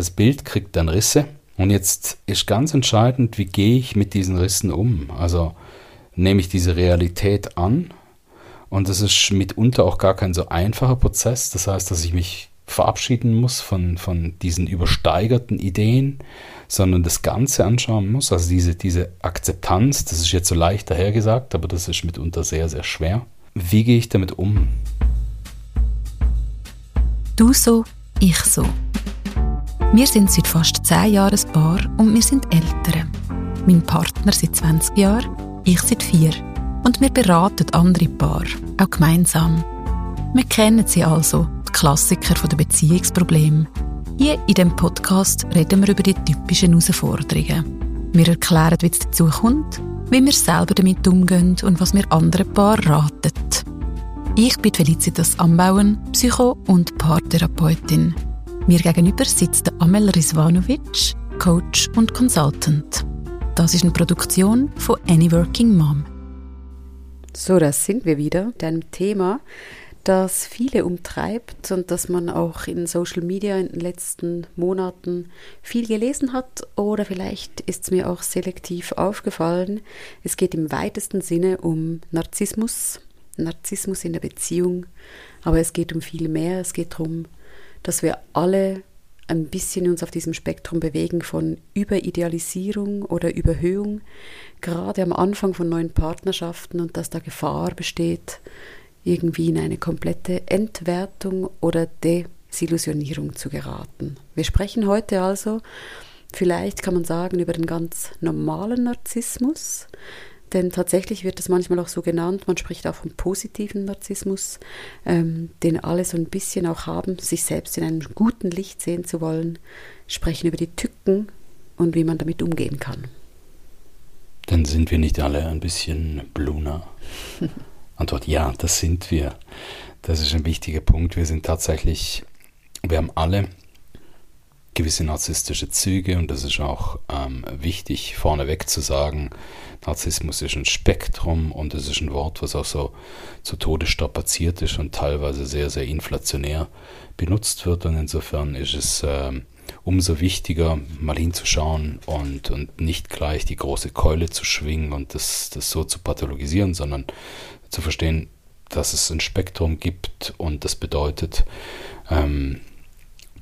Das Bild kriegt dann Risse und jetzt ist ganz entscheidend, wie gehe ich mit diesen Rissen um? Also nehme ich diese Realität an und das ist mitunter auch gar kein so einfacher Prozess. Das heißt, dass ich mich verabschieden muss von, von diesen übersteigerten Ideen, sondern das Ganze anschauen muss. Also diese, diese Akzeptanz, das ist jetzt so leicht dahergesagt, aber das ist mitunter sehr, sehr schwer. Wie gehe ich damit um? Du so, ich so. Wir sind seit fast zehn Jahren ein Paar und wir sind Eltern. Mein Partner seit 20 Jahren, ich seit vier. Und wir beraten andere Paar, auch gemeinsam. Wir kennen sie also, die Klassiker der Beziehungsprobleme. Hier in diesem Podcast reden wir über die typischen Herausforderungen. Wir erklären, wie es dazu kommt, wie wir selber damit umgehen und was wir anderen Paaren raten. Ich bin Felicitas Ambauen, Psycho- und Paartherapeutin. Mir gegenüber sitzt Amel Rizvanovic, Coach und Consultant. Das ist eine Produktion von Any Working Mom. So, das sind wir wieder. Dein Thema, das viele umtreibt und das man auch in Social Media in den letzten Monaten viel gelesen hat oder vielleicht ist es mir auch selektiv aufgefallen. Es geht im weitesten Sinne um Narzissmus, Narzissmus in der Beziehung, aber es geht um viel mehr. Es geht darum, dass wir alle ein bisschen uns auf diesem Spektrum bewegen von Überidealisierung oder Überhöhung, gerade am Anfang von neuen Partnerschaften und dass da Gefahr besteht, irgendwie in eine komplette Entwertung oder Desillusionierung zu geraten. Wir sprechen heute also, vielleicht kann man sagen, über den ganz normalen Narzissmus, denn tatsächlich wird das manchmal auch so genannt, man spricht auch vom positiven Narzissmus, ähm, den alle so ein bisschen auch haben, sich selbst in einem guten Licht sehen zu wollen, sprechen über die Tücken und wie man damit umgehen kann. Dann sind wir nicht alle ein bisschen Bluna. Antwort ja, das sind wir. Das ist ein wichtiger Punkt. Wir sind tatsächlich, wir haben alle gewisse narzisstische Züge und das ist auch ähm, wichtig vorneweg zu sagen, Narzissmus ist ein Spektrum und es ist ein Wort, was auch so zu Tode strapaziert ist und teilweise sehr, sehr inflationär benutzt wird. Und insofern ist es äh, umso wichtiger, mal hinzuschauen und, und nicht gleich die große Keule zu schwingen und das, das so zu pathologisieren, sondern zu verstehen, dass es ein Spektrum gibt und das bedeutet, ähm,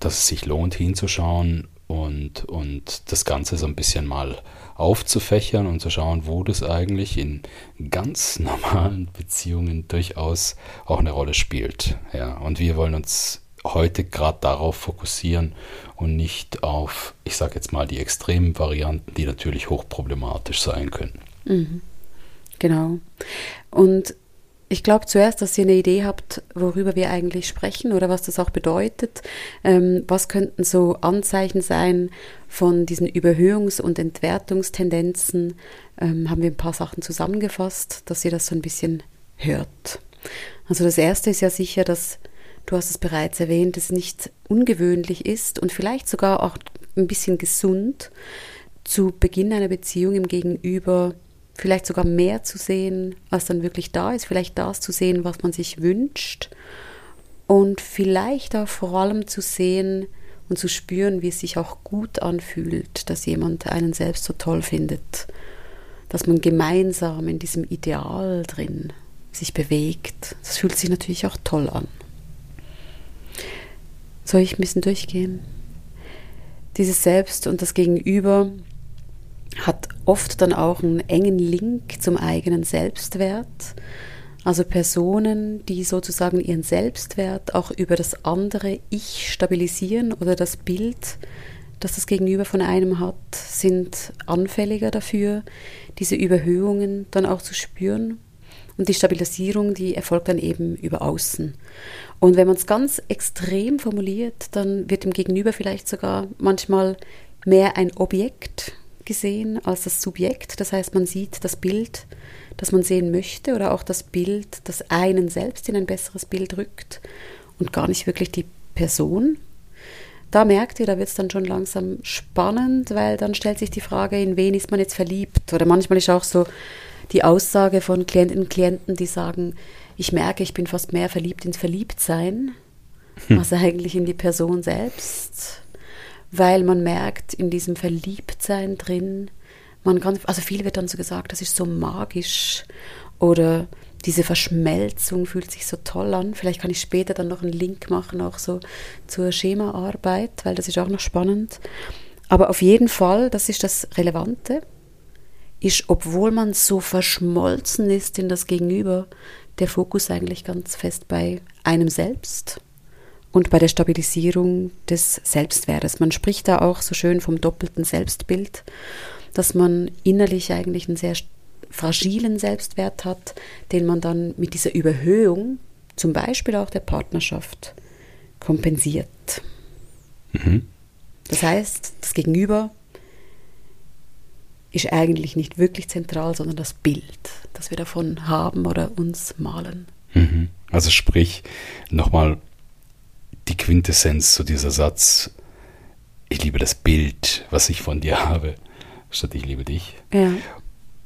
dass es sich lohnt hinzuschauen und, und das Ganze so ein bisschen mal aufzufächern und zu schauen, wo das eigentlich in ganz normalen Beziehungen durchaus auch eine Rolle spielt. Ja, und wir wollen uns heute gerade darauf fokussieren und nicht auf, ich sage jetzt mal, die extremen Varianten, die natürlich hochproblematisch sein können. Mhm. Genau. Und ich glaube zuerst, dass ihr eine Idee habt, worüber wir eigentlich sprechen oder was das auch bedeutet. Ähm, was könnten so Anzeichen sein von diesen Überhöhungs- und Entwertungstendenzen? Ähm, haben wir ein paar Sachen zusammengefasst, dass ihr das so ein bisschen hört. Also das Erste ist ja sicher, dass, du hast es bereits erwähnt, es nicht ungewöhnlich ist und vielleicht sogar auch ein bisschen gesund, zu Beginn einer Beziehung im Gegenüber vielleicht sogar mehr zu sehen, als dann wirklich da ist, vielleicht das zu sehen, was man sich wünscht und vielleicht auch vor allem zu sehen und zu spüren, wie es sich auch gut anfühlt, dass jemand einen selbst so toll findet, dass man gemeinsam in diesem Ideal drin sich bewegt. Das fühlt sich natürlich auch toll an. Soll ich ein bisschen durchgehen? Dieses Selbst und das Gegenüber hat oft dann auch einen engen Link zum eigenen Selbstwert. Also Personen, die sozusagen ihren Selbstwert auch über das andere Ich stabilisieren oder das Bild, das das Gegenüber von einem hat, sind anfälliger dafür, diese Überhöhungen dann auch zu spüren. Und die Stabilisierung, die erfolgt dann eben über außen. Und wenn man es ganz extrem formuliert, dann wird dem Gegenüber vielleicht sogar manchmal mehr ein Objekt gesehen als das Subjekt. Das heißt, man sieht das Bild, das man sehen möchte oder auch das Bild, das einen selbst in ein besseres Bild rückt und gar nicht wirklich die Person. Da merkt ihr, da wird es dann schon langsam spannend, weil dann stellt sich die Frage, in wen ist man jetzt verliebt? Oder manchmal ist auch so die Aussage von Klientinnen und Klienten, die sagen, ich merke, ich bin fast mehr verliebt ins Verliebtsein, hm. als eigentlich in die Person selbst. Weil man merkt in diesem Verliebtsein drin, man kann, also viel wird dann so gesagt, das ist so magisch oder diese Verschmelzung fühlt sich so toll an. Vielleicht kann ich später dann noch einen Link machen, auch so zur Schemaarbeit, weil das ist auch noch spannend. Aber auf jeden Fall, das ist das Relevante, ist, obwohl man so verschmolzen ist in das Gegenüber, der Fokus eigentlich ganz fest bei einem selbst und bei der Stabilisierung des Selbstwertes. Man spricht da auch so schön vom doppelten Selbstbild, dass man innerlich eigentlich einen sehr fragilen Selbstwert hat, den man dann mit dieser Überhöhung, zum Beispiel auch der Partnerschaft, kompensiert. Mhm. Das heißt, das Gegenüber ist eigentlich nicht wirklich zentral, sondern das Bild, das wir davon haben oder uns malen. Mhm. Also sprich, nochmal die Quintessenz zu dieser Satz, ich liebe das Bild, was ich von dir habe, statt ich liebe dich. Ja.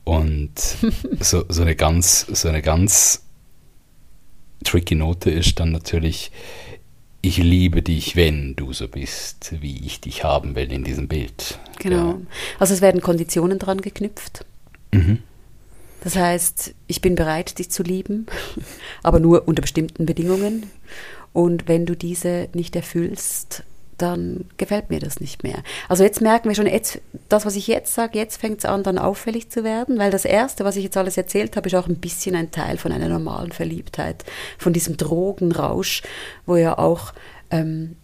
Und so, so, eine ganz, so eine ganz tricky Note ist dann natürlich, ich liebe dich, wenn du so bist, wie ich dich haben will in diesem Bild. Genau. Ja. Also es werden Konditionen dran geknüpft. Mhm. Das heißt, ich bin bereit, dich zu lieben, aber nur unter bestimmten Bedingungen. Und wenn du diese nicht erfüllst, dann gefällt mir das nicht mehr. Also jetzt merken wir schon, jetzt, das, was ich jetzt sage, jetzt fängt es an, dann auffällig zu werden, weil das Erste, was ich jetzt alles erzählt habe, ist auch ein bisschen ein Teil von einer normalen Verliebtheit, von diesem Drogenrausch, wo ja auch ähm,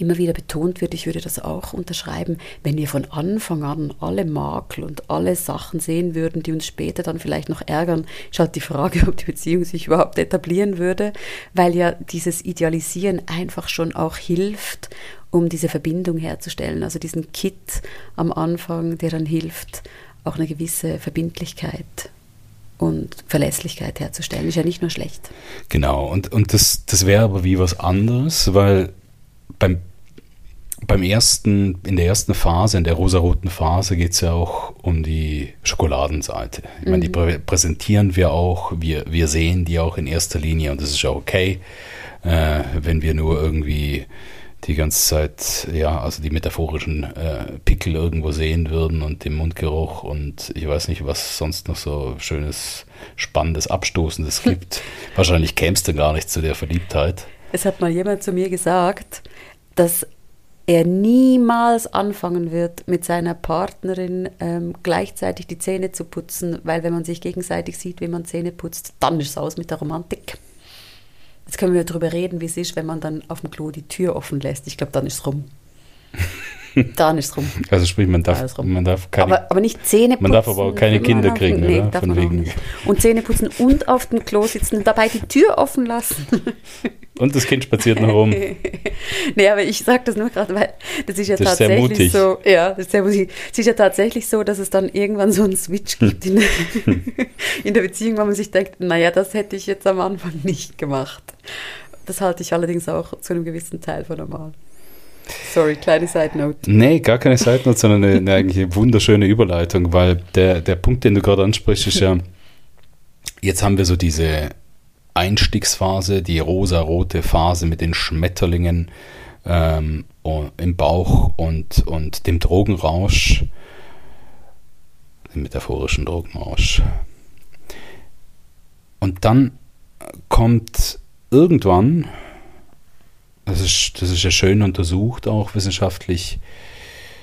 immer wieder betont wird, ich würde das auch unterschreiben, wenn wir von Anfang an alle Makel und alle Sachen sehen würden, die uns später dann vielleicht noch ärgern, ist halt die Frage, ob die Beziehung sich überhaupt etablieren würde, weil ja dieses Idealisieren einfach schon auch hilft, um diese Verbindung herzustellen. Also diesen Kit am Anfang, der dann hilft, auch eine gewisse Verbindlichkeit und Verlässlichkeit herzustellen. Ist ja nicht nur schlecht. Genau, und, und das, das wäre aber wie was anderes, weil beim, beim ersten, in der ersten Phase, in der rosaroten Phase, geht es ja auch um die Schokoladenseite. Ich meine, die mhm. prä präsentieren wir auch, wir, wir sehen die auch in erster Linie und das ist ja okay, äh, wenn wir nur irgendwie die ganze Zeit, ja, also die metaphorischen äh, Pickel irgendwo sehen würden und den Mundgeruch und ich weiß nicht, was sonst noch so schönes, spannendes, abstoßendes gibt. Wahrscheinlich kämst du gar nicht zu der Verliebtheit. Es hat mal jemand zu mir gesagt, dass er niemals anfangen wird, mit seiner Partnerin ähm, gleichzeitig die Zähne zu putzen, weil wenn man sich gegenseitig sieht, wie man Zähne putzt, dann ist es aus mit der Romantik. Jetzt können wir darüber reden, wie es ist, wenn man dann auf dem Klo die Tür offen lässt. Ich glaube, dann ist es rum. Dann ist es rum. Also sprich, man darf, man darf keine, aber, aber nicht Zähne putzen. Man darf aber auch keine Kinder kriegen, nee? Von wegen. Und Zähne putzen und auf dem Klo sitzen und dabei die Tür offen lassen. Und das Kind spaziert noch rum. nee, aber ich sage das nur gerade, weil das ist ja das tatsächlich ist so. Ja, das ist sehr mutig. Es ist ja tatsächlich so, dass es dann irgendwann so einen Switch gibt in, in der Beziehung, wo man sich denkt, naja, das hätte ich jetzt am Anfang nicht gemacht. Das halte ich allerdings auch zu einem gewissen Teil für normal. Sorry, kleine Side Note. Nee, gar keine Side Note, sondern eine, eine eigentlich wunderschöne Überleitung, weil der, der Punkt, den du gerade ansprichst, ist ja, jetzt haben wir so diese Einstiegsphase, die rosa-rote Phase mit den Schmetterlingen ähm, im Bauch und, und dem Drogenrausch, dem metaphorischen Drogenrausch. Und dann kommt irgendwann, das ist, das ist ja schön untersucht, auch wissenschaftlich,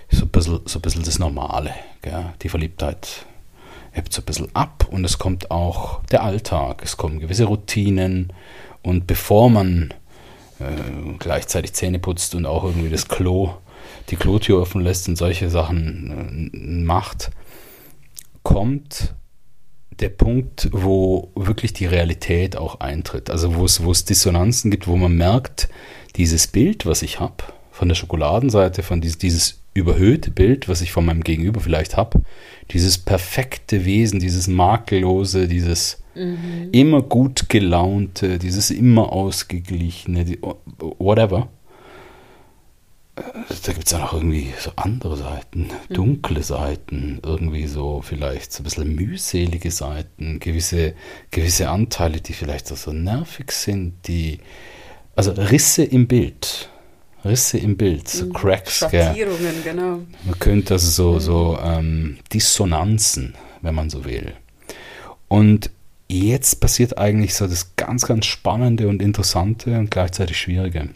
so ein bisschen, so ein bisschen das Normale, gell? die Verliebtheit hebt so ein bisschen ab und es kommt auch der Alltag, es kommen gewisse Routinen und bevor man äh, gleichzeitig Zähne putzt und auch irgendwie das Klo, die Klotür offen lässt und solche Sachen äh, macht, kommt der Punkt, wo wirklich die Realität auch eintritt. Also wo es, wo es Dissonanzen gibt, wo man merkt, dieses Bild, was ich habe, von der Schokoladenseite, von dieses, dieses überhöhte Bild, was ich von meinem Gegenüber vielleicht habe, dieses perfekte Wesen, dieses makellose, dieses mhm. immer gut gelaunte, dieses immer ausgeglichene, whatever. Äh, da gibt es auch noch irgendwie so andere Seiten, mhm. dunkle Seiten, irgendwie so vielleicht so ein bisschen mühselige Seiten, gewisse, gewisse Anteile, die vielleicht auch so nervig sind, die, also Risse im Bild Risse im Bild, so Mhm. Cracks. Schattierungen, genau. Man könnte also so, so ähm, Dissonanzen, wenn man so will. Und jetzt passiert eigentlich so das ganz, ganz Spannende und Interessante und gleichzeitig Schwierige.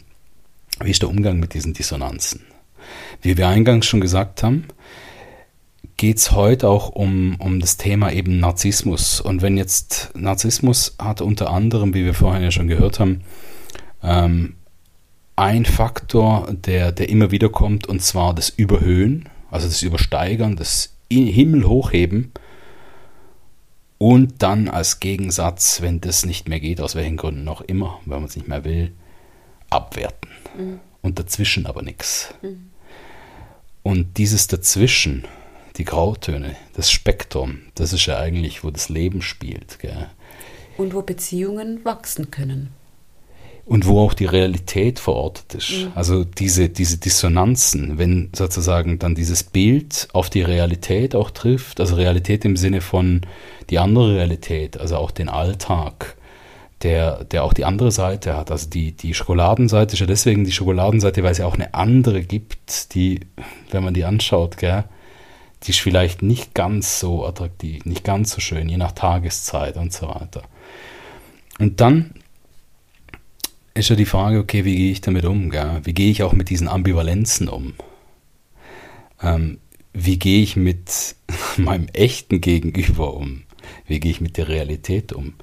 Wie ist der Umgang mit diesen Dissonanzen? Wie wir eingangs schon gesagt haben, geht es heute auch um, um das Thema eben Narzissmus. Und wenn jetzt Narzissmus hat unter anderem, wie wir vorhin ja schon gehört haben, ähm, ein Faktor, der, der immer wieder kommt, und zwar das Überhöhen, also das Übersteigern, das Himmel hochheben und dann als Gegensatz, wenn das nicht mehr geht, aus welchen Gründen noch immer, wenn man es nicht mehr will, abwerten. Und dazwischen aber nichts. Und dieses Dazwischen, die Grautöne, das Spektrum, das ist ja eigentlich, wo das Leben spielt. Gell? Und wo Beziehungen wachsen können. Und wo auch die Realität verortet ist. Also diese, diese Dissonanzen, wenn sozusagen dann dieses Bild auf die Realität auch trifft, also Realität im Sinne von die andere Realität, also auch den Alltag, der, der auch die andere Seite hat. Also die, die Schokoladenseite ist ja deswegen die Schokoladenseite, weil es ja auch eine andere gibt, die, wenn man die anschaut, gell, die ist vielleicht nicht ganz so attraktiv, nicht ganz so schön, je nach Tageszeit und so weiter. Und dann ist ja die Frage, okay, wie gehe ich damit um? Gell? Wie gehe ich auch mit diesen Ambivalenzen um? Ähm, wie gehe ich mit meinem echten Gegenüber um? Wie gehe ich mit der Realität um?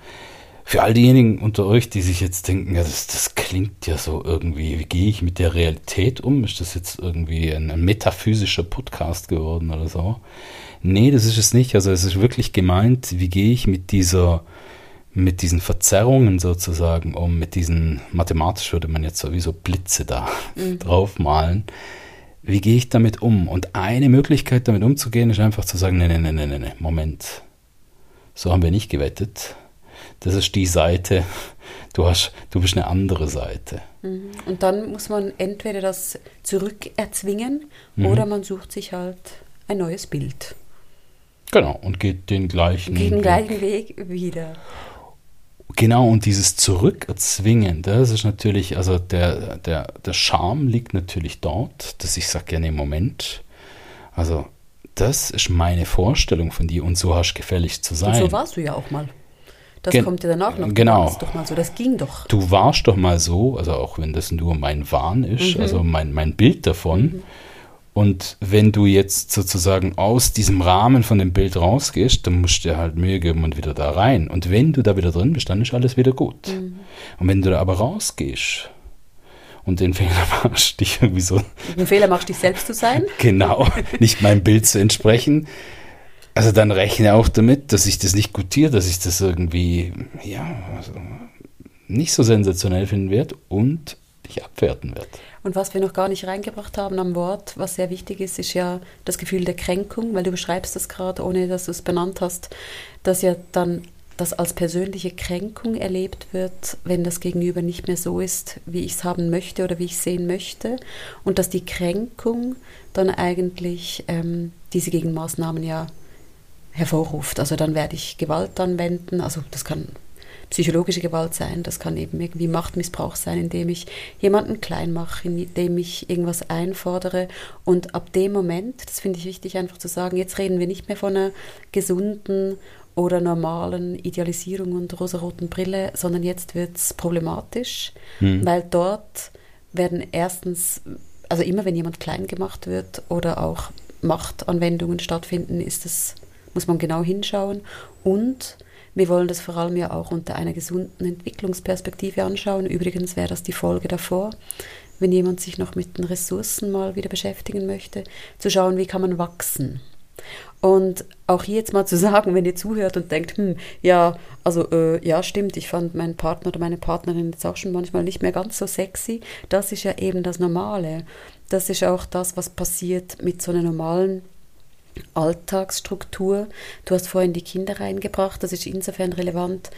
Für all diejenigen unter euch, die sich jetzt denken, ja, das, das klingt ja so irgendwie, wie gehe ich mit der Realität um? Ist das jetzt irgendwie ein, ein metaphysischer Podcast geworden oder so? Nee, das ist es nicht. Also es ist wirklich gemeint, wie gehe ich mit dieser, mit diesen Verzerrungen sozusagen um, mit diesen, mathematisch würde man jetzt sowieso Blitze da draufmalen. Wie gehe ich damit um? Und eine Möglichkeit, damit umzugehen, ist einfach zu sagen, nee, nee, nee, nee, nee, nee, Moment. So haben wir nicht gewettet. Das ist die Seite, du hast, du bist eine andere Seite. Mhm. Und dann muss man entweder das zurückerzwingen oder man sucht sich halt ein neues Bild. Genau, und geht den gleichen Geht den gleichen Weg wieder. Genau, und dieses Zurückerzwingen, das ist natürlich, also der, der, der Charme liegt natürlich dort, dass ich sage, ja, nee, Moment, also das ist meine Vorstellung von dir und so hast du gefälligst zu Und sein. so warst du ja auch mal. Das Gen- kommt ja danach noch. Genau. warst doch mal so, das ging doch. du warst doch mal so, also auch wenn das nur mein Wahn ist, also mein, mein Bild davon. Und wenn du jetzt sozusagen aus diesem Rahmen von dem Bild rausgehst, dann musst du dir halt Mühe geben und wieder da rein. Und wenn du da wieder drin bist, dann ist alles wieder gut. Und wenn du da aber rausgehst und den Fehler machst, dich irgendwie so Den Fehler machst, dich selbst zu sein. genau nicht meinem Bild zu entsprechen, also dann rechne auch damit, dass ich das nicht gutiere, dass ich das irgendwie, ja, also nicht so sensationell finden werde und dich abwerten werde. Und was wir noch gar nicht reingebracht haben am Wort, was sehr wichtig ist, ist ja das Gefühl der Kränkung, weil du beschreibst das gerade, ohne dass du es benannt hast, dass ja dann das als persönliche Kränkung erlebt wird, wenn das Gegenüber nicht mehr so ist, wie ich es haben möchte oder wie ich es sehen möchte. Und dass die Kränkung dann eigentlich ähm, diese Gegenmaßnahmen ja hervorruft. Also dann werde ich Gewalt anwenden, also das kann psychologische Gewalt sein, das kann eben irgendwie Machtmissbrauch sein, indem ich jemanden klein mache, indem ich irgendwas einfordere. Und ab dem Moment, das finde ich wichtig einfach zu sagen, jetzt reden wir nicht mehr von einer gesunden oder normalen Idealisierung und rosaroten Brille, sondern jetzt wird es problematisch, weil dort werden erstens, also immer wenn jemand klein gemacht wird oder auch Machtanwendungen stattfinden, ist es, muss man genau hinschauen. Und wir wollen das vor allem ja auch unter einer gesunden Entwicklungsperspektive anschauen. Übrigens wäre das die Folge davor, wenn jemand sich noch mit den Ressourcen mal wieder beschäftigen möchte, zu schauen, wie kann man wachsen. Und auch hier jetzt mal zu sagen, wenn ihr zuhört und denkt, hm, ja, also äh, ja, stimmt, ich fand meinen Partner oder meine Partnerin jetzt auch schon manchmal nicht mehr ganz so sexy. Das ist ja eben das Normale. Das ist auch das, was passiert mit so einer normalen Alltagsstruktur. Du hast vorhin die Kinder reingebracht, das ist insofern relevant,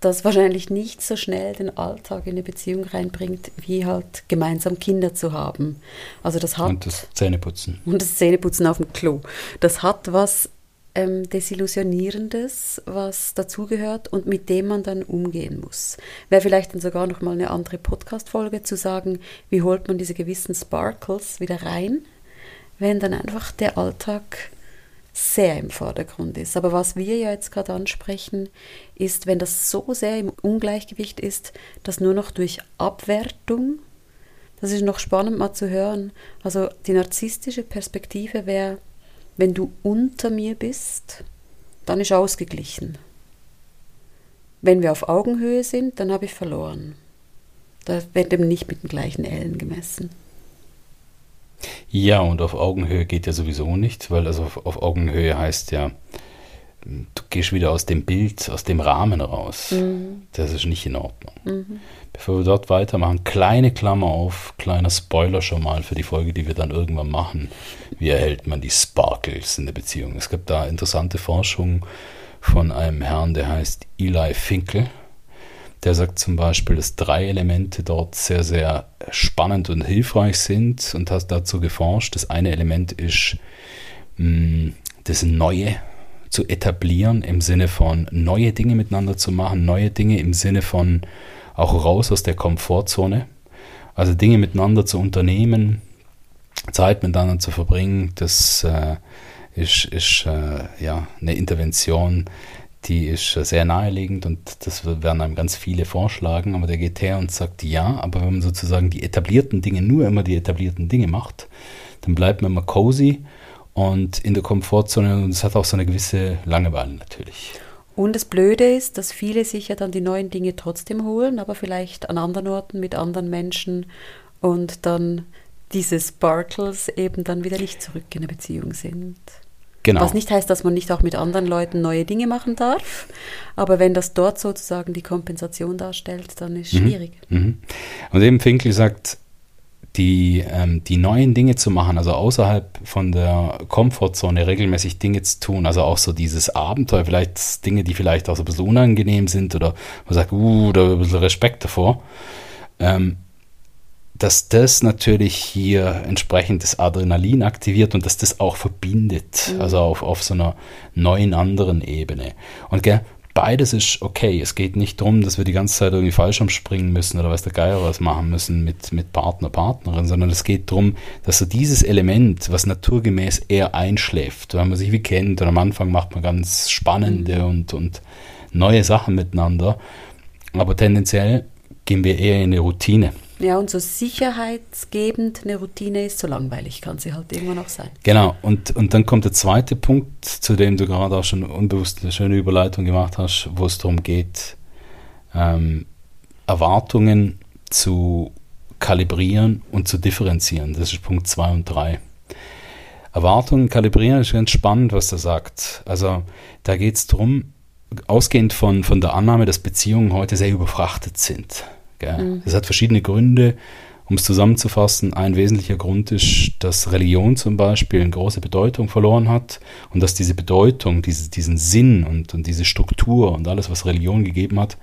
dass wahrscheinlich nicht so schnell den Alltag in eine Beziehung reinbringt, wie halt gemeinsam Kinder zu haben. Also das hat Und das Zähneputzen. und das Zähneputzen auf dem Klo. Das hat was ähm, Desillusionierendes, was dazugehört und mit dem man dann umgehen muss. Wäre vielleicht dann sogar noch mal eine andere Podcast-Folge zu sagen, wie holt man diese gewissen Sparkles wieder rein, wenn dann einfach der Alltag sehr im Vordergrund ist. Aber was wir ja jetzt gerade ansprechen, ist, wenn das so sehr im Ungleichgewicht ist, dass nur noch durch Abwertung, das ist noch spannend mal zu hören, also die narzisstische Perspektive wäre, wenn du unter mir bist, dann ist ausgeglichen. Wenn wir auf Augenhöhe sind, dann habe ich verloren. Da wird eben nicht mit den gleichen Ellen gemessen. Ja, und auf Augenhöhe geht ja sowieso nicht, weil also auf, auf Augenhöhe heißt ja, du gehst wieder aus dem Bild, aus dem Rahmen raus. Mhm. Das ist nicht in Ordnung. Mhm. Bevor wir dort weitermachen, kleine Klammer auf, kleiner Spoiler schon mal für die Folge, die wir dann irgendwann machen. Wie erhält man die Sparkles in der Beziehung? Es gibt da interessante Forschung von einem Herrn, der heißt Eli Finkel. Der sagt zum Beispiel, dass drei Elemente dort sehr, sehr spannend und hilfreich sind und hat dazu geforscht. Das eine Element ist mh, das Neue zu etablieren im Sinne von neue Dinge miteinander zu machen, neue Dinge im Sinne von auch raus aus der Komfortzone. Also Dinge miteinander zu unternehmen, Zeit miteinander zu verbringen, das äh, ist, ist äh, ja, eine Intervention, die ist sehr naheliegend und das werden einem ganz viele vorschlagen, aber der geht her und sagt ja, aber wenn man sozusagen die etablierten Dinge nur immer die etablierten Dinge macht, dann bleibt man immer cozy und in der Komfortzone und es hat auch so eine gewisse Langeweile natürlich. Und das Blöde ist, dass viele sich ja dann die neuen Dinge trotzdem holen, aber vielleicht an anderen Orten mit anderen Menschen und dann diese Sparkles eben dann wieder nicht zurück in der Beziehung sind. Genau. Was nicht heißt, dass man nicht auch mit anderen Leuten neue Dinge machen darf, aber wenn das dort sozusagen die Kompensation darstellt, dann ist es mhm. schwierig. Mhm. Und eben Finkel sagt, die, ähm, die neuen Dinge zu machen, also außerhalb von der Komfortzone regelmäßig Dinge zu tun, also auch so dieses Abenteuer, vielleicht Dinge, die vielleicht auch so ein bisschen unangenehm sind oder man sagt, uh, da ein bisschen Respekt davor, ähm, dass das natürlich hier entsprechend das Adrenalin aktiviert und dass das auch verbindet, mhm. also auf, auf so einer neuen anderen Ebene. Und gell, beides ist okay. Es geht nicht darum, dass wir die ganze Zeit irgendwie Fallschirm springen müssen oder weiß der Geier was machen müssen mit, mit Partner, Partnerin, sondern es geht darum, dass so dieses Element, was naturgemäß eher einschläft, wenn man sich wie kennt und am Anfang macht man ganz spannende mhm. und, und neue Sachen miteinander, aber tendenziell gehen wir eher in eine Routine. Ja, und so sicherheitsgebend eine Routine ist, so langweilig kann sie halt irgendwann auch sein. Genau, und, und dann kommt der zweite Punkt, zu dem du gerade auch schon unbewusst eine schöne Überleitung gemacht hast, wo es darum geht, ähm, Erwartungen zu kalibrieren und zu differenzieren. Das ist Punkt 2 und 3. Erwartungen kalibrieren ist ganz spannend, was er sagt. Also da geht es darum, ausgehend von, von der Annahme, dass Beziehungen heute sehr überfrachtet sind. Mhm. Das hat verschiedene Gründe. Um es zusammenzufassen, ein wesentlicher Grund ist, dass Religion zum Beispiel eine große Bedeutung verloren hat und dass diese Bedeutung, diese, diesen Sinn und, und diese Struktur und alles, was Religion gegeben hat,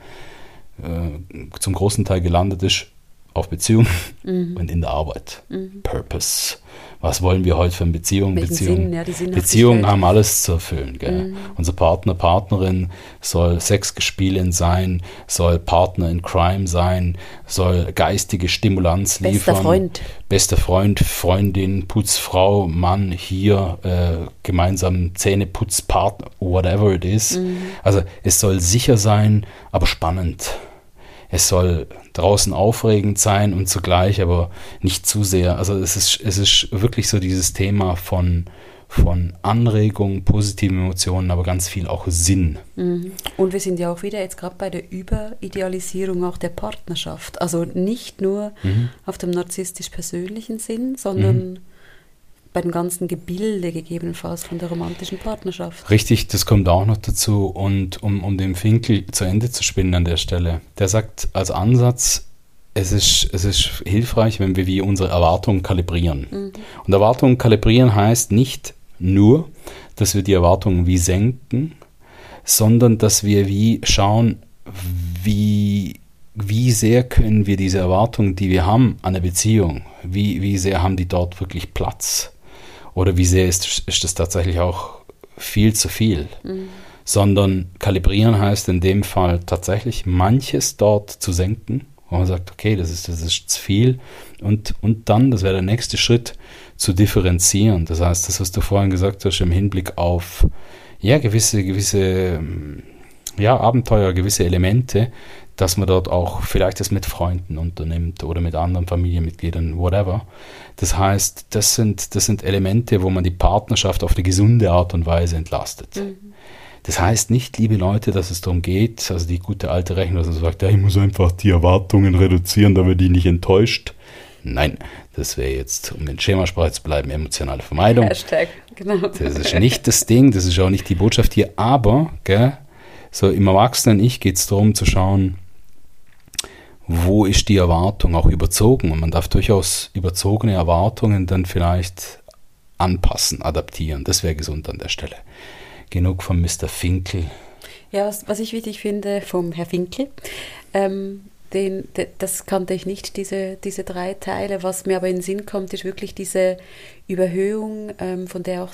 äh, zum großen Teil gelandet ist auf Beziehungen mhm. und in der Arbeit. Mhm. Purpose was wollen wir heute für eine Beziehung? Beziehungen, ja, Beziehungen haben alles zu erfüllen. Mhm. Unser Partner, Partnerin soll Sexgespielin sein, soll Partner in Crime sein, soll geistige Stimulanz liefern. Bester Freund. Bester Freund, Freundin, Putzfrau, Mann, hier, äh, gemeinsam Zähneputzpartner, whatever it is. Mhm. Also es soll sicher sein, aber spannend es soll draußen aufregend sein und zugleich aber nicht zu sehr. Also es ist, es ist wirklich so dieses Thema von, von Anregung, positiven Emotionen, aber ganz viel auch Sinn. Mhm. Und wir sind ja auch wieder jetzt gerade bei der Überidealisierung auch der Partnerschaft. Also nicht nur mhm. auf dem narzisstisch-persönlichen Sinn, sondern mhm bei dem ganzen Gebilde gegebenenfalls von der romantischen Partnerschaft. Richtig, das kommt auch noch dazu. Und um, um den Finkel zu Ende zu spinnen an der Stelle, der sagt als Ansatz, es ist, es ist hilfreich, wenn wir wie unsere Erwartungen kalibrieren. Mhm. Und Erwartungen kalibrieren heißt nicht nur, dass wir die Erwartungen wie senken, sondern dass wir wie schauen, wie, wie sehr können wir diese Erwartungen, die wir haben an der Beziehung, wie, wie sehr haben die dort wirklich Platz? Oder wie sehr ist, ist das tatsächlich auch viel zu viel. Mhm. Sondern kalibrieren heißt in dem Fall tatsächlich manches dort zu senken, wo man sagt, okay, das ist, das ist zu viel. Und, und dann, das wäre der nächste Schritt, zu differenzieren. Das heißt, das, was du vorhin gesagt hast, im Hinblick auf ja, gewisse, gewisse ja, Abenteuer, gewisse Elemente, dass man dort auch vielleicht das mit Freunden unternimmt oder mit anderen Familienmitgliedern, whatever. Das heißt, das sind, das sind Elemente, wo man die Partnerschaft auf eine gesunde Art und Weise entlastet. Mhm. Das heißt nicht, liebe Leute, dass es darum geht, also die gute alte Rechnung, dass man sagt, ja, ich muss einfach die Erwartungen reduzieren, damit die nicht enttäuscht. Nein, das wäre jetzt, um in Schemasprache zu bleiben, emotionale Vermeidung. Hashtag, genau. Das ist nicht das Ding, das ist auch nicht die Botschaft hier, aber, gell, so im Erwachsenen-Ich geht es darum zu schauen, wo ist die Erwartung auch überzogen. Und man darf durchaus überzogene Erwartungen dann vielleicht anpassen, adaptieren. Das wäre gesund an der Stelle. Genug von Mr. Finkel. Ja, was, was ich wichtig finde vom Herr Finkel, ähm, den, de, das kannte ich nicht, diese, diese drei Teile. Was mir aber in den Sinn kommt, ist wirklich diese Überhöhung, ähm, von der auch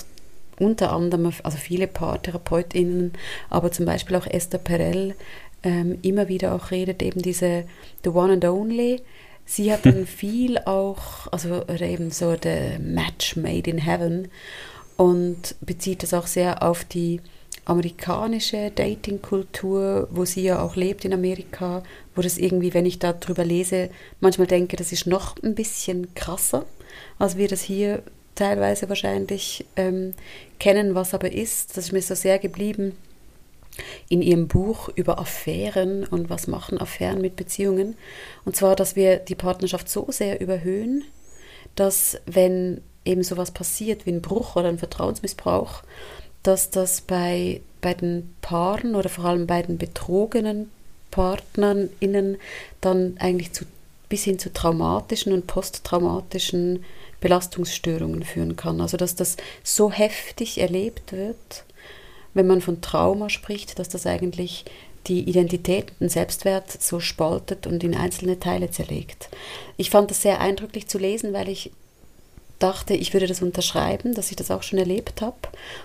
unter anderem, also viele PaartherapeutInnen, aber zum Beispiel auch Esther Perel ähm, immer wieder auch redet, eben diese The One and Only. Sie hat dann viel auch, also eben so der Match made in heaven und bezieht das auch sehr auf die amerikanische Dating-Kultur, wo sie ja auch lebt in Amerika, wo das irgendwie, wenn ich darüber lese, manchmal denke, das ist noch ein bisschen krasser, als wir das hier teilweise wahrscheinlich ähm, kennen, was aber ist. Das ist mir so sehr geblieben in ihrem Buch über Affären und was machen Affären mit Beziehungen. Und zwar, dass wir die Partnerschaft so sehr überhöhen, dass wenn eben sowas passiert wie ein Bruch oder ein Vertrauensmissbrauch, dass das bei, bei den Paaren oder vor allem bei den betrogenen PartnerInnen dann eigentlich zu, bis hin zu traumatischen und posttraumatischen Belastungsstörungen führen kann. Also dass das so heftig erlebt wird, wenn man von Trauma spricht, dass das eigentlich die Identität und Selbstwert so spaltet und in einzelne Teile zerlegt. Ich fand das sehr eindrücklich zu lesen, weil ich dachte, ich würde das unterschreiben, dass ich das auch schon erlebt habe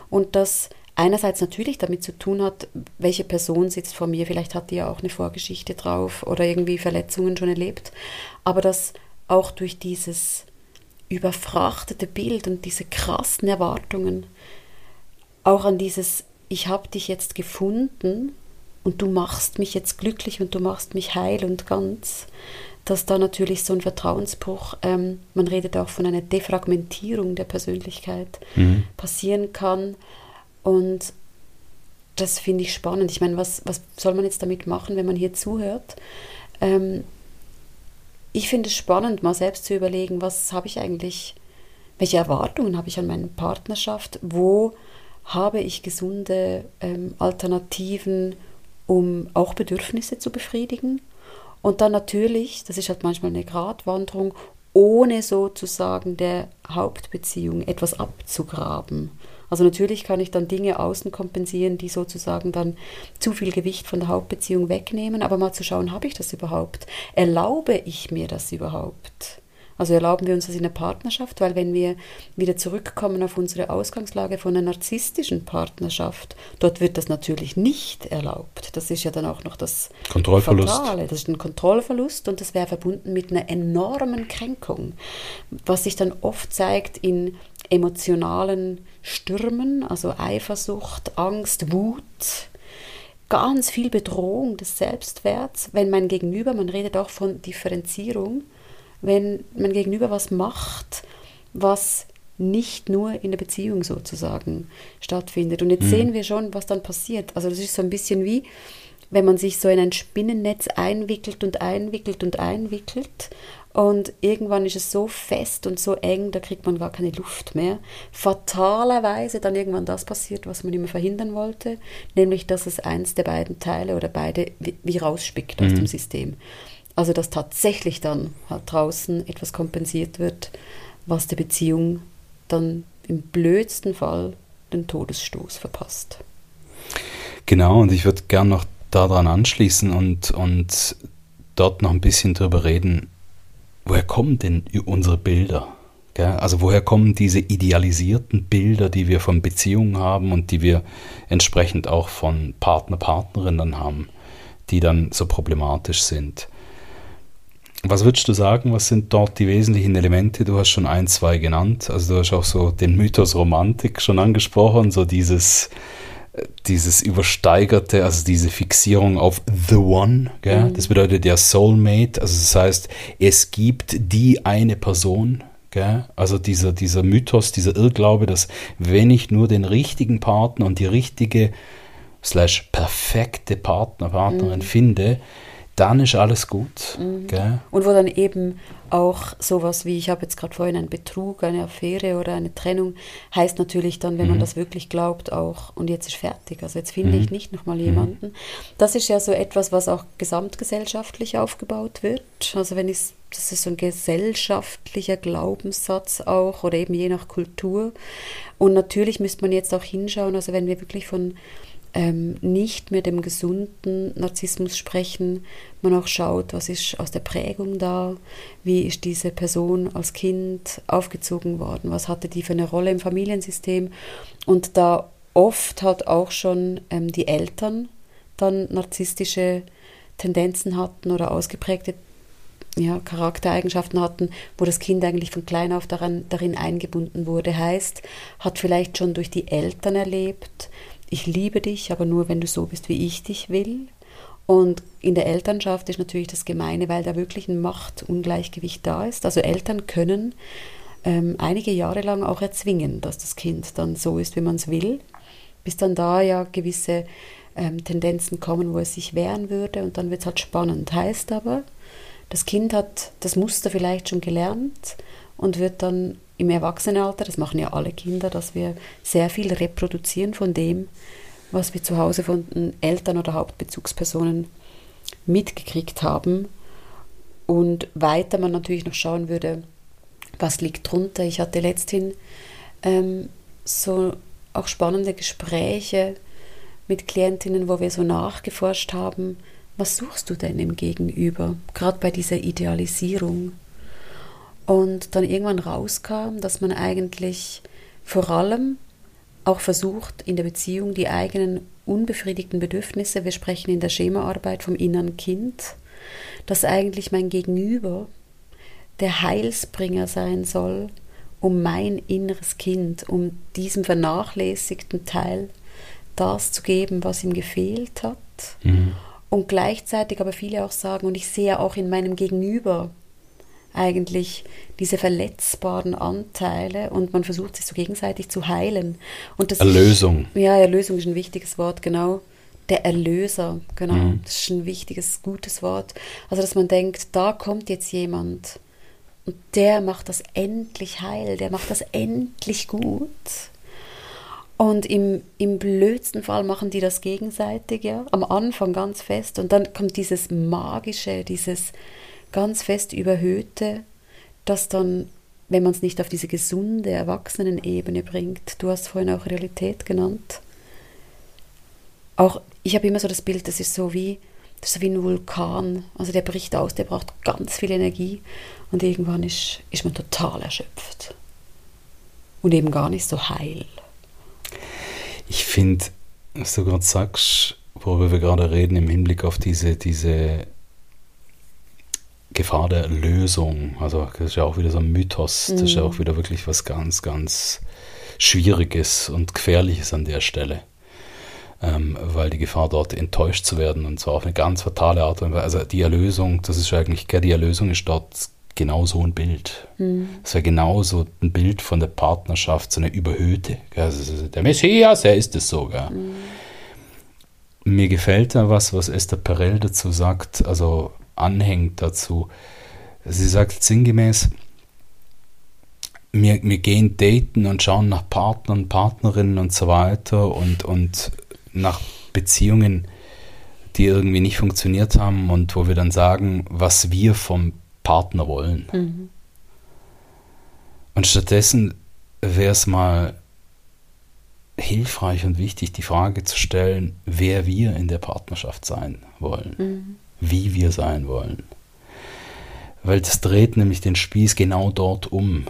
und das einerseits natürlich damit zu tun hat, welche Person sitzt vor mir, vielleicht hat die ja auch eine Vorgeschichte drauf oder irgendwie Verletzungen schon erlebt, aber dass auch durch dieses überfrachtete Bild und diese krassen Erwartungen auch an dieses ich habe dich jetzt gefunden und du machst mich jetzt glücklich und du machst mich heil und ganz, dass da natürlich so ein Vertrauensbruch, ähm, man redet auch von einer Defragmentierung der Persönlichkeit, mhm. passieren kann. Und das finde ich spannend. Ich meine, was, was soll man jetzt damit machen, wenn man hier zuhört? Ähm, ich finde es spannend, mal selbst zu überlegen, was habe ich eigentlich, welche Erwartungen habe ich an meine Partnerschaft, wo habe ich gesunde ähm, Alternativen, um auch Bedürfnisse zu befriedigen. Und dann natürlich, das ist halt manchmal eine Gratwanderung, ohne sozusagen der Hauptbeziehung etwas abzugraben. Also natürlich kann ich dann Dinge außen kompensieren, die sozusagen dann zu viel Gewicht von der Hauptbeziehung wegnehmen, aber mal zu schauen, habe ich das überhaupt? Erlaube ich mir das überhaupt? Also erlauben wir uns das in der Partnerschaft, weil wenn wir wieder zurückkommen auf unsere Ausgangslage von einer narzisstischen Partnerschaft, dort wird das natürlich nicht erlaubt. Das ist ja dann auch noch das Kontrollverlust. Fatale. Das ist ein Kontrollverlust und das wäre verbunden mit einer enormen Kränkung, was sich dann oft zeigt in emotionalen Stürmen, also Eifersucht, Angst, Wut, ganz viel Bedrohung des Selbstwerts, wenn mein Gegenüber, man redet auch von Differenzierung, wenn mein Gegenüber was macht, was nicht nur in der Beziehung sozusagen stattfindet. Und jetzt mhm. sehen wir schon, was dann passiert. Also das ist so ein bisschen wie, wenn man sich so in ein Spinnennetz einwickelt und einwickelt und einwickelt. Und irgendwann ist es so fest und so eng, da kriegt man gar keine Luft mehr. Fatalerweise dann irgendwann das passiert, was man immer verhindern wollte, nämlich dass es eins der beiden Teile oder beide wie rausspickt aus mhm. dem System. Also dass tatsächlich dann halt draußen etwas kompensiert wird, was der Beziehung dann im blödsten Fall den Todesstoß verpasst. Genau, und ich würde gern noch daran anschließen und, und dort noch ein bisschen drüber reden, woher kommen denn unsere Bilder? Also woher kommen diese idealisierten Bilder, die wir von Beziehungen haben und die wir entsprechend auch von Partner, Partnerinnen haben, die dann so problematisch sind? Was würdest du sagen, was sind dort die wesentlichen Elemente? Du hast schon ein, zwei genannt. Also du hast auch so den Mythos Romantik schon angesprochen, so dieses, dieses übersteigerte, also diese Fixierung auf The One. Gell? Mhm. Das bedeutet ja Soulmate, also das heißt, es gibt die eine Person. Gell? Also dieser, dieser Mythos, dieser Irrglaube, dass wenn ich nur den richtigen Partner und die richtige slash perfekte Partner, Partnerin mhm. finde, dann ist alles gut. Mhm. Und wo dann eben auch sowas wie, ich habe jetzt gerade vorhin einen Betrug, eine Affäre oder eine Trennung, heißt natürlich dann, wenn mhm. man das wirklich glaubt, auch, und jetzt ist fertig. Also jetzt finde mhm. ich nicht nochmal mhm. jemanden. Das ist ja so etwas, was auch gesamtgesellschaftlich aufgebaut wird. Also wenn ich das ist so ein gesellschaftlicher Glaubenssatz auch oder eben je nach Kultur. Und natürlich müsste man jetzt auch hinschauen, also wenn wir wirklich von ähm, nicht mehr dem gesunden Narzissmus sprechen, man auch schaut, was ist aus der Prägung da, wie ist diese Person als Kind aufgezogen worden, was hatte die für eine Rolle im Familiensystem und da oft hat auch schon ähm, die Eltern dann narzisstische Tendenzen hatten oder ausgeprägte ja, Charaktereigenschaften hatten, wo das Kind eigentlich von klein auf daran, darin eingebunden wurde. Heißt, hat vielleicht schon durch die Eltern erlebt, ich liebe dich, aber nur wenn du so bist, wie ich dich will. Und in der Elternschaft ist natürlich das Gemeine, weil da wirklich ein Machtungleichgewicht da ist. Also Eltern können ähm, einige Jahre lang auch erzwingen, dass das Kind dann so ist, wie man es will, bis dann da ja gewisse ähm, Tendenzen kommen, wo es sich wehren würde und dann wird es halt spannend. Heißt aber, das Kind hat das Muster vielleicht schon gelernt und wird dann im Erwachsenenalter, das machen ja alle Kinder, dass wir sehr viel reproduzieren von dem, was wir zu Hause von den Eltern oder Hauptbezugspersonen mitgekriegt haben. Und weiter man natürlich noch schauen würde, was liegt drunter. Ich hatte letzthin ähm, so auch spannende Gespräche mit Klientinnen, wo wir so nachgeforscht haben, was suchst du denn im Gegenüber, gerade bei dieser Idealisierung. Und dann irgendwann rauskam, dass man eigentlich vor allem auch versucht, in der Beziehung die eigenen unbefriedigten Bedürfnisse, wir sprechen in der Schemaarbeit vom inneren Kind, dass eigentlich mein Gegenüber der Heilsbringer sein soll, um mein inneres Kind, um diesem vernachlässigten Teil das zu geben, was ihm gefehlt hat. Mhm. Und gleichzeitig aber viele auch sagen, und ich sehe auch in meinem Gegenüber eigentlich diese verletzbaren Anteile und man versucht sich so gegenseitig zu heilen. Und das Erlösung. Ist, ja, Erlösung ist ein wichtiges Wort, genau. Der Erlöser, genau. Mhm. Das ist ein wichtiges, gutes Wort. Also, dass man denkt, da kommt jetzt jemand und der macht das endlich heil, der macht das endlich gut. Und im, im blödsten Fall machen die das gegenseitig, ja. Am Anfang ganz fest. Und dann kommt dieses Magische, dieses, ganz fest überhöhte, das dann, wenn man es nicht auf diese gesunde Erwachsenenebene bringt, du hast vorhin auch Realität genannt, auch ich habe immer so das Bild, das ist so wie, das ist wie ein Vulkan, also der bricht aus, der braucht ganz viel Energie und irgendwann ist, ist man total erschöpft und eben gar nicht so heil. Ich finde, was du gerade sagst, worüber wir gerade reden, im Hinblick auf diese, diese Gefahr der Lösung. Also das ist ja auch wieder so ein Mythos. Das ist ja auch mhm. wieder wirklich was ganz, ganz Schwieriges und Gefährliches an der Stelle. Ähm, weil die Gefahr dort enttäuscht zu werden und zwar auf eine ganz fatale Art und Weise. Also die Erlösung, das ist eigentlich, die Erlösung ist dort genau so ein Bild. Mhm. Das wäre genauso ein Bild von der Partnerschaft, so eine überhöhte. Also der Messias, er ist es so. Mhm. Mir gefällt da was, was Esther Perel dazu sagt. Also anhängt dazu. Sie sagt sinngemäß, wir, wir gehen daten und schauen nach Partnern, Partnerinnen und so weiter und, und nach Beziehungen, die irgendwie nicht funktioniert haben und wo wir dann sagen, was wir vom Partner wollen. Mhm. Und stattdessen wäre es mal hilfreich und wichtig, die Frage zu stellen, wer wir in der Partnerschaft sein wollen. Mhm wie wir sein wollen. Weil das dreht nämlich den Spieß genau dort um.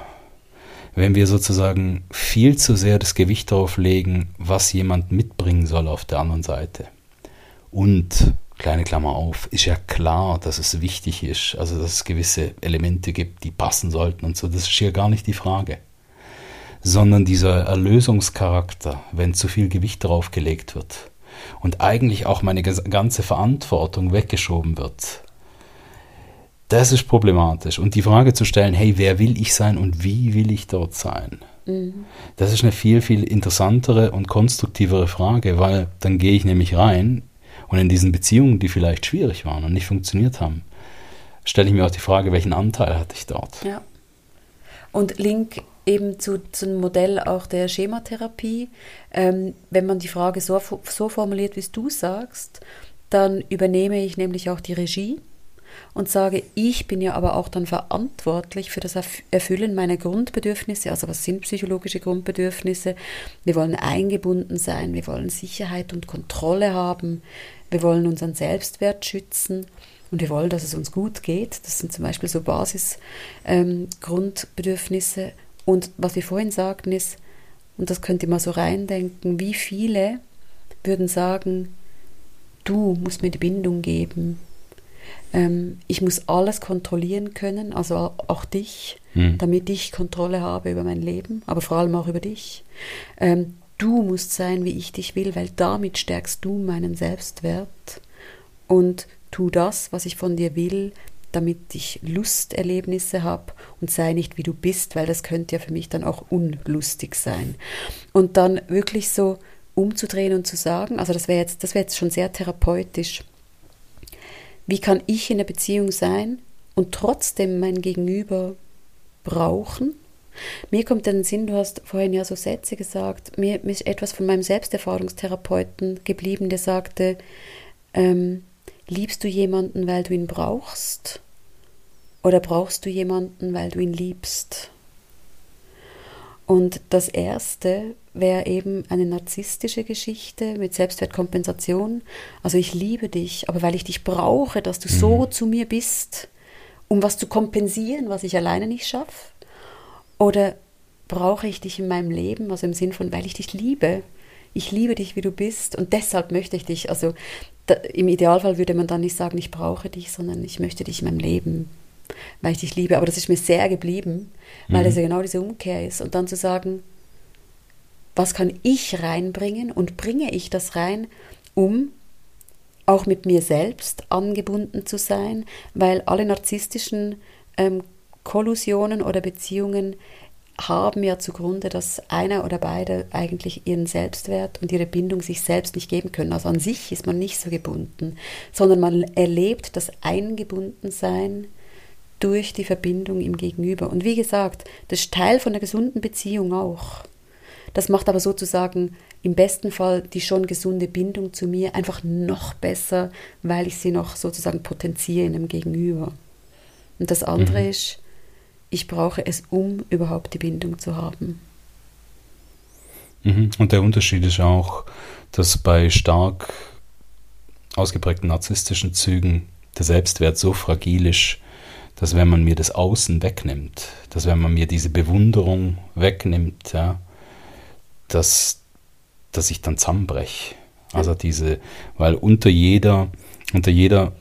wenn wir sozusagen viel zu sehr das Gewicht darauf legen, was jemand mitbringen soll auf der anderen Seite. Und, kleine Klammer auf, ist ja klar, dass es wichtig ist, also dass es gewisse Elemente gibt, die passen sollten und so, das ist hier gar nicht die Frage. Sondern dieser Erlösungscharakter, wenn zu viel Gewicht darauf gelegt wird und eigentlich auch meine ganze Verantwortung weggeschoben wird, das ist problematisch. Und die Frage zu stellen, hey, wer will ich sein und wie will ich dort sein? Mhm. Das ist eine viel, viel interessantere und konstruktivere Frage, weil dann gehe ich nämlich rein und in diesen Beziehungen, die vielleicht schwierig waren und nicht funktioniert haben, stelle ich mir auch die Frage, welchen Anteil hatte ich dort? Ja. Und Link eben zu, zum Modell auch der Schematherapie. Ähm, wenn man die Frage so, so formuliert, wie du sagst, dann übernehme ich nämlich auch die Regie und sage, ich bin ja aber auch dann verantwortlich für das Erfüllen meiner Grundbedürfnisse. Also was sind psychologische Grundbedürfnisse? Wir wollen eingebunden sein, wir wollen Sicherheit und Kontrolle haben, wir wollen unseren Selbstwert schützen und wir wollen, dass es uns gut geht. Das sind zum Beispiel so Basisgrundbedürfnisse. Ähm, und was wir vorhin sagten ist, und das könnt ihr mal so reindenken, wie viele würden sagen, du musst mir die Bindung geben, ähm, ich muss alles kontrollieren können, also auch dich, hm. damit ich Kontrolle habe über mein Leben, aber vor allem auch über dich. Ähm, du musst sein, wie ich dich will, weil damit stärkst du meinen Selbstwert und tu das, was ich von dir will, damit ich Lusterlebnisse habe und sei nicht wie du bist, weil das könnte ja für mich dann auch unlustig sein. Und dann wirklich so umzudrehen und zu sagen, also das wäre jetzt, das wäre jetzt schon sehr therapeutisch wie kann ich in der Beziehung sein und trotzdem mein Gegenüber brauchen? Mir kommt in den Sinn, du hast vorhin ja so Sätze gesagt, mir, ist etwas von meinem Selbsterfahrungstherapeuten geblieben, der sagte, ähm, liebst du jemanden, weil du ihn brauchst? Oder brauchst du jemanden, weil du ihn liebst? Und das erste wäre eben eine narzisstische Geschichte mit Selbstwertkompensation. Also ich liebe dich, aber weil ich dich brauche, dass du mhm. so zu mir bist, um was zu kompensieren, was ich alleine nicht schaffe. Oder brauche ich dich in meinem Leben, also im Sinn von, weil ich dich liebe. Ich liebe dich, wie du bist und deshalb möchte ich dich. Also da, im Idealfall würde man dann nicht sagen, ich brauche dich, sondern ich möchte dich in meinem Leben weil ich dich liebe. Aber das ist mir sehr geblieben, weil mhm. das ja genau diese Umkehr ist. Und dann zu sagen, was kann ich reinbringen und bringe ich das rein, um auch mit mir selbst angebunden zu sein, weil alle narzisstischen ähm, Kollusionen oder Beziehungen haben ja zugrunde, dass einer oder beide eigentlich ihren Selbstwert und ihre Bindung sich selbst nicht geben können. Also an sich ist man nicht so gebunden, sondern man erlebt das Eingebundensein durch die Verbindung im Gegenüber. Und wie gesagt, das ist Teil von einer gesunden Beziehung auch. Das macht aber sozusagen im besten Fall die schon gesunde Bindung zu mir einfach noch besser, weil ich sie noch sozusagen potenziere in einem Gegenüber. Und das andere mhm. ist, ich brauche es, um überhaupt die Bindung zu haben. Mhm. Und der Unterschied ist auch, dass bei stark ausgeprägten narzisstischen Zügen der Selbstwert so fragil ist, dass wenn man mir das Außen wegnimmt, dass wenn man mir diese Bewunderung wegnimmt, ja, dass, dass ich dann zusammenbreche. Also diese, weil unter jeder, unter jeder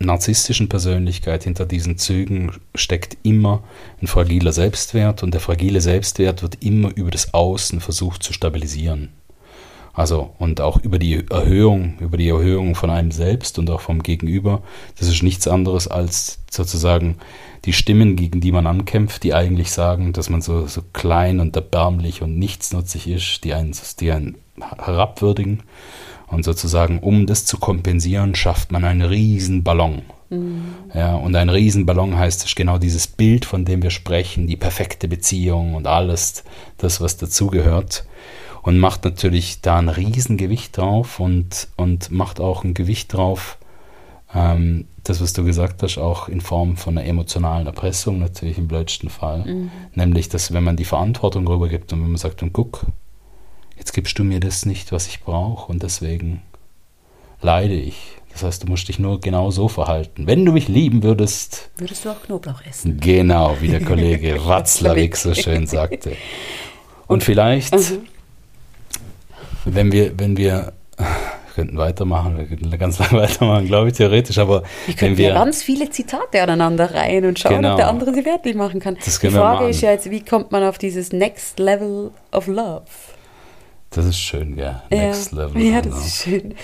narzisstischen Persönlichkeit, hinter diesen Zügen steckt immer ein fragiler Selbstwert und der fragile Selbstwert wird immer über das Außen versucht zu stabilisieren. Also und auch über die Erhöhung, über die Erhöhung von einem selbst und auch vom Gegenüber, das ist nichts anderes als sozusagen die Stimmen, gegen die man ankämpft, die eigentlich sagen, dass man so, so klein und erbärmlich und nichtsnutzig ist, die einen, die einen herabwürdigen. Und sozusagen, um das zu kompensieren, schafft man einen riesen Ballon. Mhm. Ja, und ein Riesenballon heißt genau dieses Bild, von dem wir sprechen, die perfekte Beziehung und alles, das, was dazugehört und macht natürlich da ein Riesengewicht drauf und, und macht auch ein Gewicht drauf, ähm, das, was du gesagt hast, auch in Form von einer emotionalen Erpressung natürlich im blödsten Fall. Mhm. Nämlich, dass wenn man die Verantwortung rübergibt und wenn man sagt, und guck, jetzt gibst du mir das nicht, was ich brauche und deswegen leide ich, Das heißt, du musst dich nur genau so verhalten. Wenn du mich lieben würdest. Würdest du auch Knoblauch essen? Genau, wie der Kollege Watzlawick so schön sagte. Und, Und vielleicht, uh wenn wir, wenn wir könnten weitermachen, wir könnten ganz lange weitermachen, glaube ich, theoretisch, aber wir könnten wir, ja ganz viele Zitate aneinander rein und schauen, genau, ob der andere sie fertig machen kann. Die Frage ist ja jetzt, wie kommt man auf dieses Next Level of Love? Das ist schön, ja. Next ja. Level. Ja, das love. ist schön.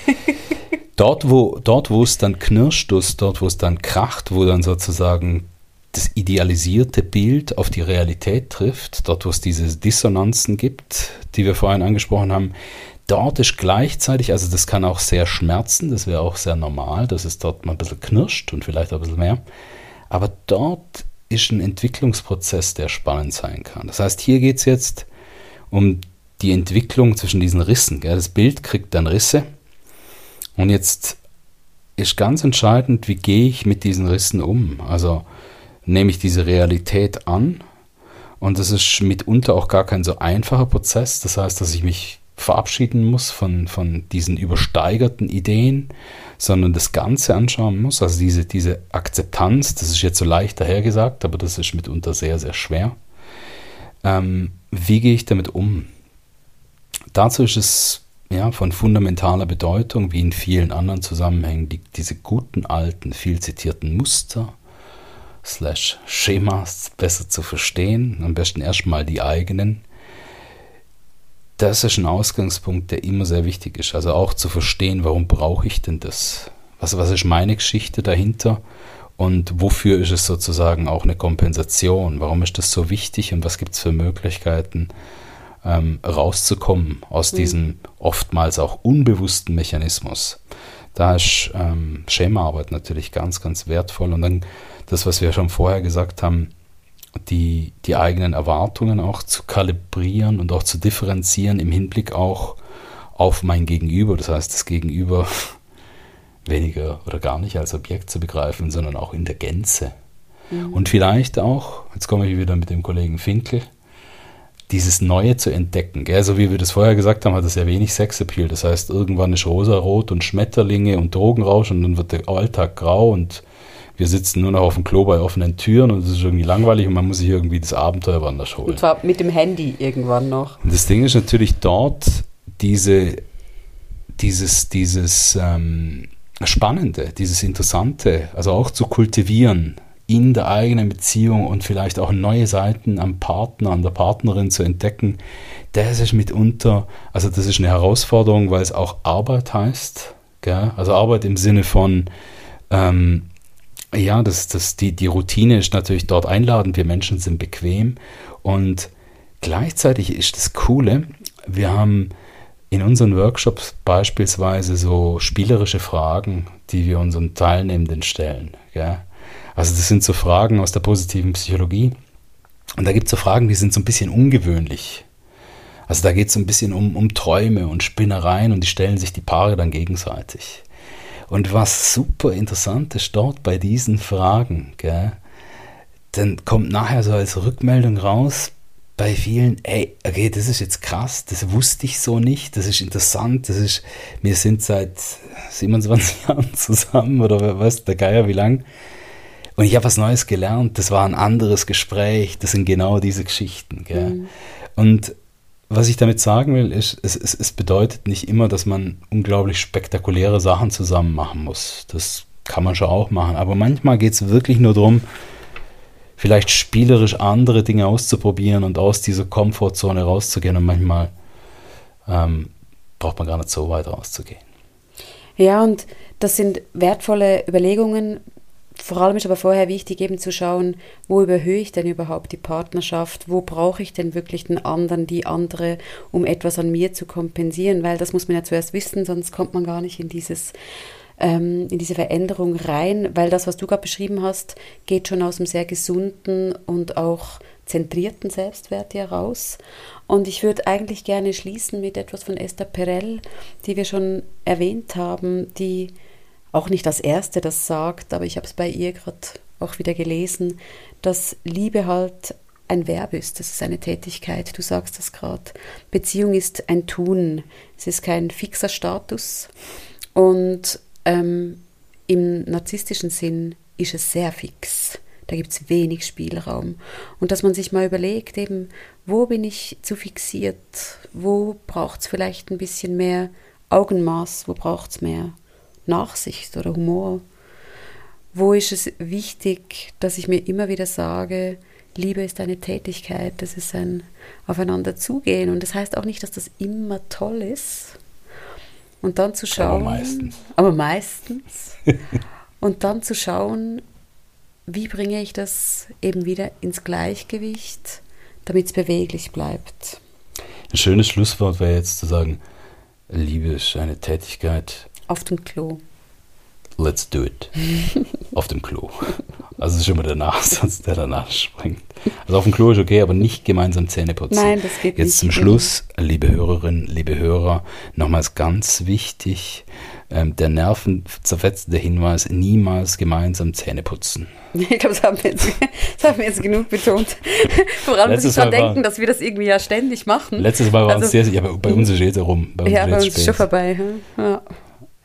dort, wo, dort, wo es dann knirscht, dort, wo es dann kracht, wo dann sozusagen das idealisierte Bild auf die Realität trifft, dort, wo es diese Dissonanzen gibt, die wir vorhin angesprochen haben, dort ist gleichzeitig, also das kann auch sehr schmerzen, das wäre auch sehr normal, dass es dort mal ein bisschen knirscht und vielleicht auch ein bisschen mehr. Aber dort ist ein Entwicklungsprozess, der spannend sein kann. Das heißt, hier geht es jetzt um die Entwicklung zwischen diesen Rissen. Gell? Das Bild kriegt dann Risse. Und jetzt ist ganz entscheidend, wie gehe ich mit diesen Rissen um? Also nehme ich diese Realität an. Und das ist mitunter auch gar kein so einfacher Prozess. Das heißt, dass ich mich verabschieden muss von, von diesen übersteigerten Ideen, sondern das Ganze anschauen muss. Also diese, diese Akzeptanz, das ist jetzt so leicht dahergesagt, aber das ist mitunter sehr, sehr schwer. Ähm, wie gehe ich damit um? Dazu ist es ja, von fundamentaler Bedeutung, wie in vielen anderen Zusammenhängen, die, diese guten alten, viel zitierten Muster, slash Schemas besser zu verstehen, am besten erstmal die eigenen, das ist ein Ausgangspunkt, der immer sehr wichtig ist. Also auch zu verstehen, warum brauche ich denn das? Was, was ist meine Geschichte dahinter? Und wofür ist es sozusagen auch eine Kompensation? Warum ist das so wichtig und was gibt es für Möglichkeiten, ähm, rauszukommen aus mhm. diesem oftmals auch unbewussten Mechanismus? Da ist ähm, Schemaarbeit natürlich ganz, ganz wertvoll. Und dann das, was wir schon vorher gesagt haben, die, die eigenen Erwartungen auch zu kalibrieren und auch zu differenzieren im Hinblick auch auf mein Gegenüber. Das heißt, das Gegenüber weniger oder gar nicht als Objekt zu begreifen, sondern auch in der Gänze. Mhm. Und vielleicht auch, jetzt komme ich wieder mit dem Kollegen Finkel, dieses Neue zu entdecken. Gell? So wie wir das vorher gesagt haben, hat das ja wenig Sexappeal. Das heißt, irgendwann ist rosarot und Schmetterlinge und Drogenrausch und dann wird der Alltag grau und wir sitzen nur noch auf dem Klo bei offenen Türen und es ist irgendwie langweilig und man muss sich irgendwie das Abenteuer woanders holen. Und zwar mit dem Handy irgendwann noch. Und das Ding ist natürlich dort diese, dieses, dieses ähm, Spannende, dieses Interessante, also auch zu kultivieren in der eigenen Beziehung und vielleicht auch neue Seiten am Partner, an der Partnerin zu entdecken, das ist mitunter, also das ist eine Herausforderung, weil es auch Arbeit heißt. Gell? Also Arbeit im Sinne von ähm, ja, das, das, die, die Routine ist natürlich dort einladend. Wir Menschen sind bequem. Und gleichzeitig ist das Coole, wir haben in unseren Workshops beispielsweise so spielerische Fragen, die wir unseren Teilnehmenden stellen. Gell? Also das sind so Fragen aus der positiven Psychologie. Und da gibt es so Fragen, die sind so ein bisschen ungewöhnlich. Also da geht es so ein bisschen um, um Träume und Spinnereien und die stellen sich die Paare dann gegenseitig. Und was super interessant ist dort bei diesen Fragen, gell, dann kommt nachher so als Rückmeldung raus bei vielen, ey, okay, das ist jetzt krass, das wusste ich so nicht, das ist interessant, das ist, wir sind seit 27 Jahren zusammen oder weiß der Geier wie lang. Und ich habe was Neues gelernt, das war ein anderes Gespräch, das sind genau diese Geschichten. Mhm. Und was ich damit sagen will, ist, es, es, es bedeutet nicht immer, dass man unglaublich spektakuläre Sachen zusammen machen muss. Das kann man schon auch machen. Aber manchmal geht es wirklich nur darum, vielleicht spielerisch andere Dinge auszuprobieren und aus dieser Komfortzone rauszugehen. Und manchmal ähm, braucht man gar nicht so weit rauszugehen. Ja, und das sind wertvolle Überlegungen, vor allem ist aber vorher wichtig, eben zu schauen, wo überhöhe ich denn überhaupt die Partnerschaft, wo brauche ich denn wirklich den anderen, die andere, um etwas an mir zu kompensieren, weil das muss man ja zuerst wissen, sonst kommt man gar nicht in dieses ähm, in diese Veränderung rein, weil das, was du gerade beschrieben hast, geht schon aus einem sehr gesunden und auch zentrierten Selbstwert heraus. Und ich würde eigentlich gerne schließen mit etwas von Esther Perel, die wir schon erwähnt haben, die auch nicht das Erste das sagt, aber ich habe es bei ihr gerade auch wieder gelesen, dass Liebe halt ein Verb ist, das ist eine Tätigkeit, du sagst das gerade. Beziehung ist ein Tun, es ist kein fixer Status und ähm, im narzisstischen Sinn ist es sehr fix. Da gibt es wenig Spielraum. Und dass man sich mal überlegt, eben, wo bin ich zu fixiert? Wo braucht es vielleicht ein bisschen mehr Augenmaß? Wo braucht es mehr Nachsicht oder Humor? Wo ist es wichtig, dass ich mir immer wieder sage, Liebe ist eine Tätigkeit, das ist ein Aufeinander zugehen. Und das heißt auch nicht, dass das immer toll ist. Und dann zu schauen. Aber meistens. Aber meistens. und dann zu schauen, wie bringe ich das eben wieder ins Gleichgewicht, damit es beweglich bleibt. Ein schönes Schlusswort wäre jetzt zu sagen, Liebe ist eine Tätigkeit. Auf dem Klo. Let's do it. auf dem Klo. Also das ist immer der Nachsatz, der danach springt. Also auf dem Klo ist okay, aber nicht gemeinsam Zähne putzen. Nein, das geht Jetzt nicht. zum Schluss, liebe Hörerinnen, liebe Hörer, nochmals ganz wichtig, ähm, der nervenzerfetzende Hinweis, niemals gemeinsam Zähne putzen. Ich glaube, das haben wir jetzt, das haben wir jetzt genug betont. Vor allem muss ich war- denken, dass wir das irgendwie ja ständig machen. Letztes Mal war Also- es sehr, ja, bei uns ist jetzt rum. Bei uns ja, ist bei jetzt uns ist schon vorbei. hm? Ja.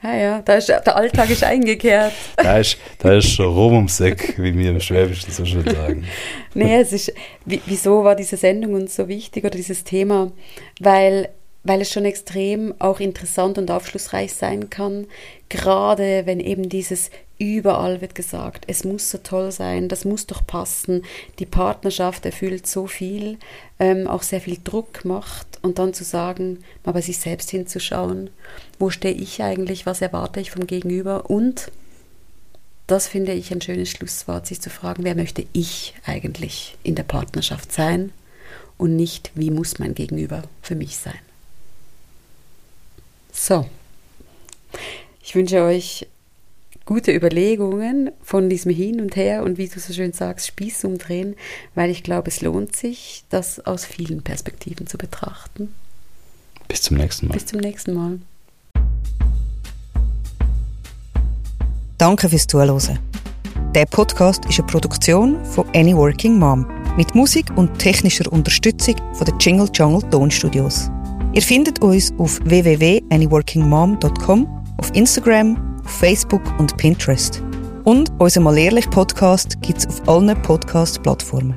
Ja, ja, da ist, der Alltag ist eingekehrt. Da ist, da ist schon rum ums Eck, wie wir im Schwäbischen so schön sagen. Nee, es ist, wie, wieso war diese Sendung uns so wichtig oder dieses Thema? Weil, weil es schon extrem auch interessant und aufschlussreich sein kann, gerade wenn eben dieses überall wird gesagt, es muss so toll sein, das muss doch passen, die Partnerschaft erfüllt so viel, ähm, auch sehr viel Druck macht und dann zu sagen, mal bei sich selbst hinzuschauen, wo stehe ich eigentlich, was erwarte ich vom Gegenüber und das finde ich ein schönes Schlusswort, sich zu fragen, wer möchte ich eigentlich in der Partnerschaft sein und nicht, wie muss mein Gegenüber für mich sein. So, ich wünsche euch gute Überlegungen von diesem Hin und Her und wie du so schön sagst, Spieß umdrehen, weil ich glaube, es lohnt sich, das aus vielen Perspektiven zu betrachten. Bis zum nächsten Mal. Bis zum nächsten Mal. Danke fürs Zuhören. Der Podcast ist eine Produktion von Any Working Mom mit Musik und technischer Unterstützung von den Jingle Jungle Tonstudios. Ihr findet uns auf www.anyworkingmom.com, auf Instagram, auf Facebook und Pinterest. Und unser Mal ehrlich Podcast gibt es auf allen Podcast-Plattformen.